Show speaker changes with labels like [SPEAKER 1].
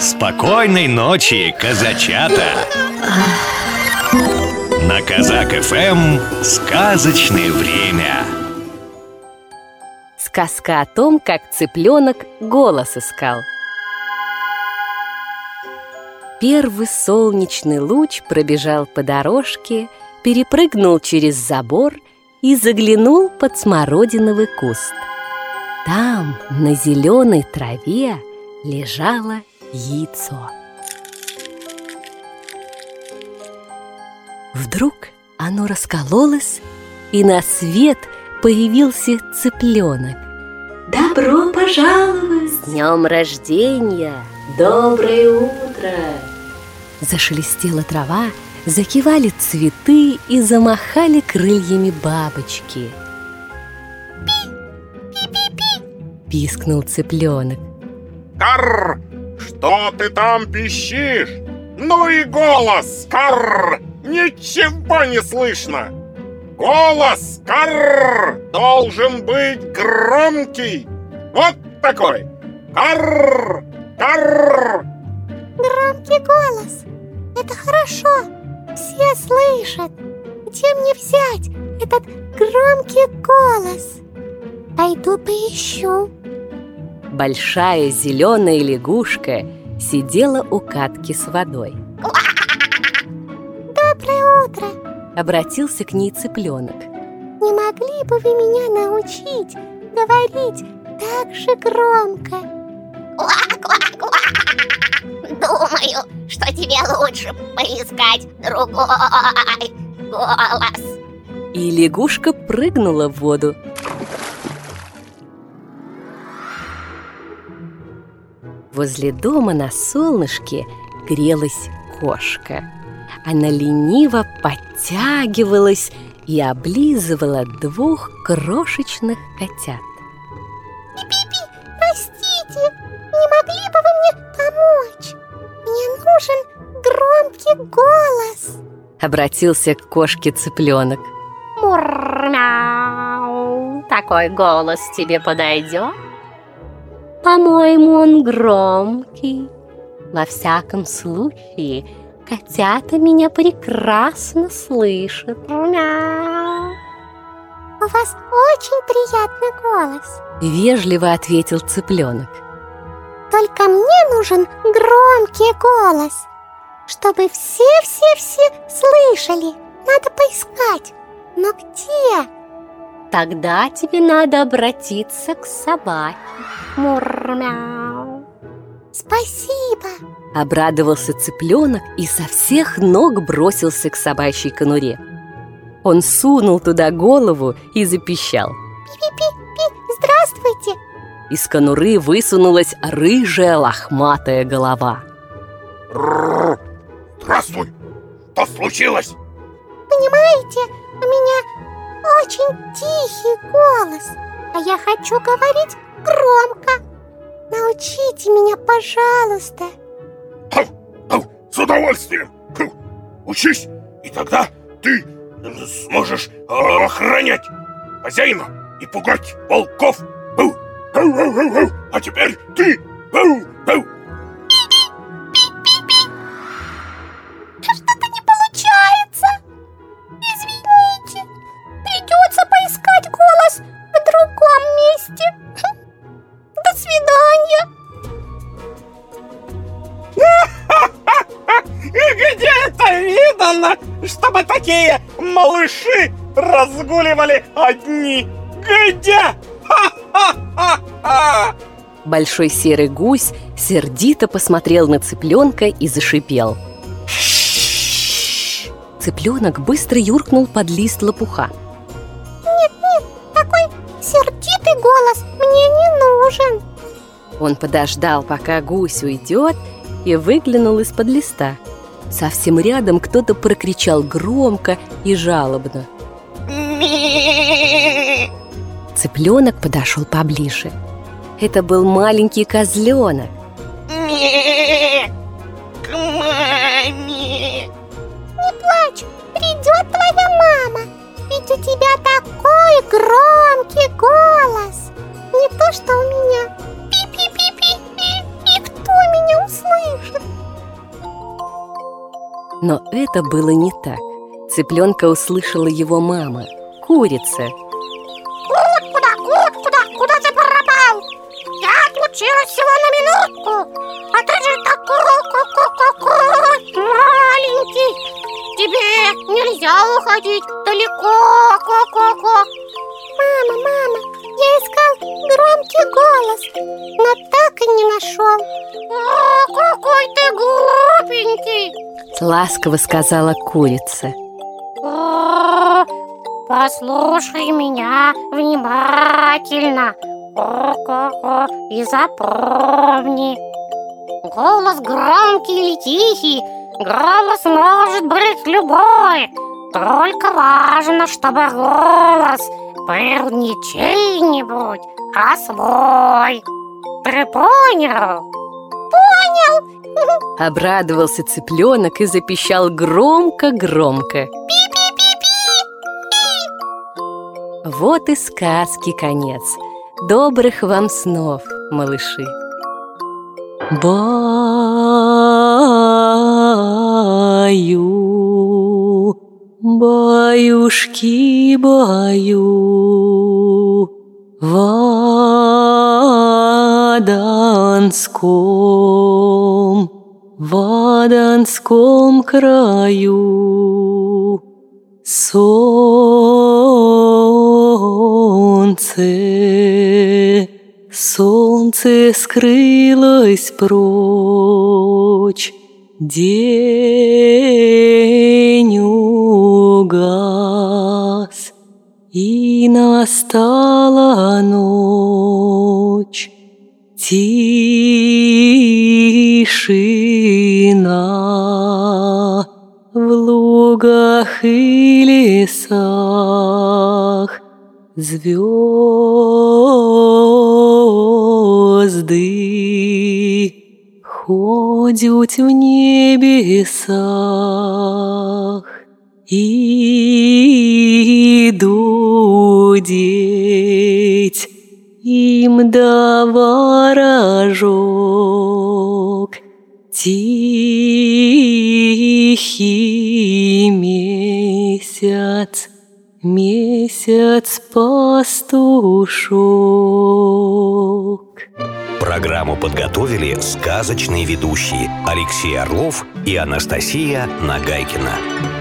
[SPEAKER 1] Спокойной ночи, казачата! На Казак ФМ сказочное время.
[SPEAKER 2] Сказка о том, как цыпленок голос искал. Первый солнечный луч пробежал по дорожке, перепрыгнул через забор и заглянул под смородиновый куст. Там, на зеленой траве, лежало яйцо. Вдруг оно раскололось, и на свет появился цыпленок.
[SPEAKER 3] Добро пожаловать!
[SPEAKER 2] С днем рождения!
[SPEAKER 3] Доброе утро!
[SPEAKER 2] Зашелестела трава, закивали цветы и замахали крыльями бабочки.
[SPEAKER 3] Пи-пи-пи!
[SPEAKER 2] Пискнул цыпленок.
[SPEAKER 4] Карр! Что ты там пищишь? Ну и голос, карр! Ничего не слышно! Голос, карр, должен быть громкий! Вот такой! Карр! Карр!
[SPEAKER 3] Громкий голос! Это хорошо! Все слышат! Где мне взять этот громкий голос? Пойду поищу.
[SPEAKER 2] Большая зеленая лягушка сидела у катки с водой.
[SPEAKER 3] Доброе утро!
[SPEAKER 2] Обратился к ней цыпленок.
[SPEAKER 3] Не могли бы вы меня научить говорить так же громко?
[SPEAKER 5] Ква-ква-ква! Думаю, что тебе лучше поискать другой голос.
[SPEAKER 2] И лягушка прыгнула в воду. Возле дома на солнышке грелась кошка. Она лениво подтягивалась и облизывала двух крошечных котят.
[SPEAKER 3] Пи-пи-пи, простите, не могли бы вы мне помочь? Мне нужен громкий голос.
[SPEAKER 2] Обратился к кошке цыпленок.
[SPEAKER 6] Мур-мяу. Такой голос тебе подойдет? По-моему, он громкий. Во всяком случае, котята меня прекрасно слышат. Мяу.
[SPEAKER 3] У вас очень приятный голос.
[SPEAKER 2] Вежливо ответил цыпленок.
[SPEAKER 3] Только мне нужен громкий голос, чтобы все-все-все слышали. Надо поискать. Но где?
[SPEAKER 6] Тогда тебе надо обратиться к собаке. Мур-мяу.
[SPEAKER 3] Спасибо.
[SPEAKER 2] Обрадовался цыпленок и со всех ног бросился к собачьей конуре. Он сунул туда голову и запищал.
[SPEAKER 3] Пи-пи-пи, здравствуйте.
[SPEAKER 2] Из конуры высунулась рыжая лохматая голова.
[SPEAKER 4] Рррр! Здравствуй! Что случилось?
[SPEAKER 3] Понимаете, у меня очень тихий голос, а я хочу говорить громко. Научите меня, пожалуйста.
[SPEAKER 4] С удовольствием! Учись, и тогда ты сможешь э, охранять хозяина и пугать волков. А теперь ты!
[SPEAKER 3] Другом месте. Хм. До свидания.
[SPEAKER 7] И где это видано, чтобы такие малыши разгуливали одни? Где? Ха-ха-ха-ха!
[SPEAKER 2] Большой серый гусь сердито посмотрел на цыпленка и зашипел. Цыпленок быстро юркнул под лист лопуха. Он подождал, пока гусь уйдет, и выглянул из-под листа. Совсем рядом кто-то прокричал громко и жалобно. Цыпленок подошел поближе. Это был маленький козленок. Но это было не так. Цыпленка услышала его мама, курица.
[SPEAKER 8] Кут, куда, кут, куда, куда ты пропал? Я отлучилась всего на минутку, а ты же такой, какой маленький. Тебе нельзя уходить далеко, ко-ко-ко. Мама, мама, я искал громкий голос, но так и не нашел.
[SPEAKER 2] Ласково сказала курица.
[SPEAKER 8] Послушай меня внимательно и запомни Голос громкий или тихий Голос может быть любой Только важно, чтобы голос был не чей-нибудь, а свой Ты понял?
[SPEAKER 2] Обрадовался цыпленок и запищал громко-громко. Вот и сказки конец. Добрых вам снов, малыши. Баю, баюшки, баю, в Аданском, в Аданском краю солнце, солнце скрылось прочь, день угас, и настала ночь. Тишина в лугах и лесах. Звезды ходят в небесах и дудеть месяц месяц пастушок
[SPEAKER 1] Программу подготовили сказочные ведущие Алексей Орлов и Анастасия Нагайкина.